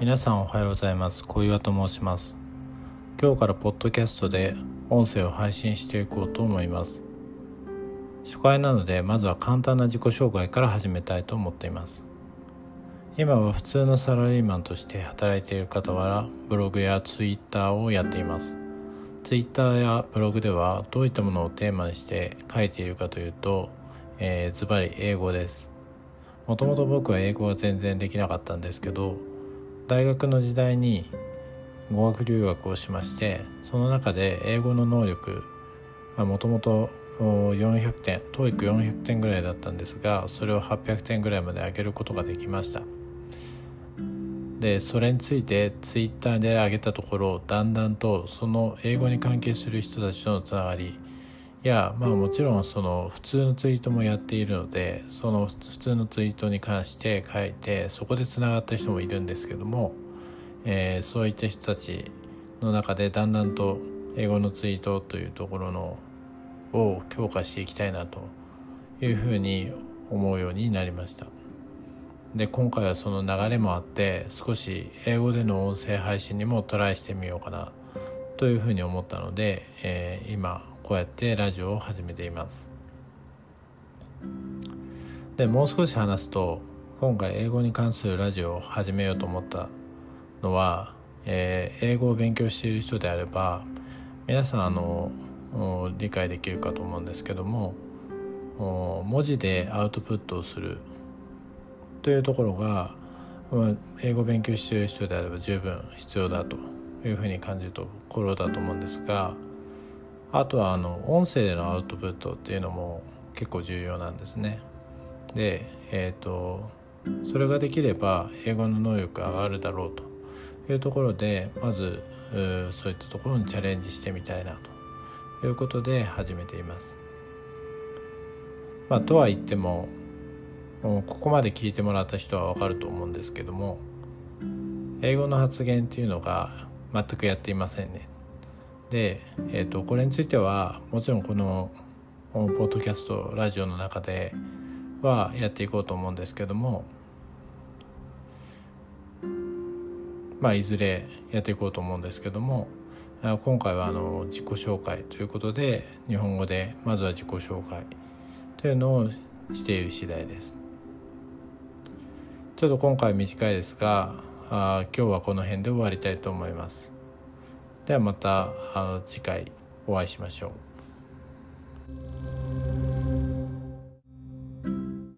皆さんおはようございます。小岩と申します。今日からポッドキャストで音声を配信していこうと思います。初回なのでまずは簡単な自己紹介から始めたいと思っています。今は普通のサラリーマンとして働いている傍らブログやツイッターをやっています。ツイッターやブログではどういったものをテーマにして書いているかというとズバリ英語です。もともと僕は英語は全然できなかったんですけど大学の時代に語学留学をしましてその中で英語の能力もともと400点 TOEIC400 点ぐらいだったんですがそれを800点ぐらいまで上げることができました。でそれについてツイッターで上げたところだんだんとその英語に関係する人たちとのつながりやまあもちろんその普通のツイートもやっているのでその普通のツイートに関して書いてそこでつながった人もいるんですけども、えー、そういった人たちの中でだんだんと英語のツイートというところのを強化していきたいなというふうに思うようになりました。で今回はその流れもあって少し英語での音声配信にもトライしてみようかなというふうに思ったので、えー、今こうやってラジオを始めています。でもう少し話すと今回英語に関するラジオを始めようと思ったのは、えー、英語を勉強している人であれば皆さんあの理解できるかと思うんですけども文字でアウトプットをする。というところが、まあ、英語を勉強している人であれば十分必要だというふうに感じるところだと思うんですがあとはあの音声でのアウトプットっていうのも結構重要なんですね。で、えーと、それができれば英語の能力が上がるだろうというところでまずそういったところにチャレンジしてみたいなということで始めています。まあ、とは言ってももうここまで聞いてもらった人は分かると思うんですけども英語の発言っていうのが全くやっていませんねで、えーと、これについてはもちろんこのポッドキャストラジオの中ではやっていこうと思うんですけどもまあいずれやっていこうと思うんですけども今回はあの自己紹介ということで日本語でまずは自己紹介というのをしている次第です。ちょっと今回短いですがあ今日はこの辺で終わりたいと思います。ではまたあの次回お会いしましょう。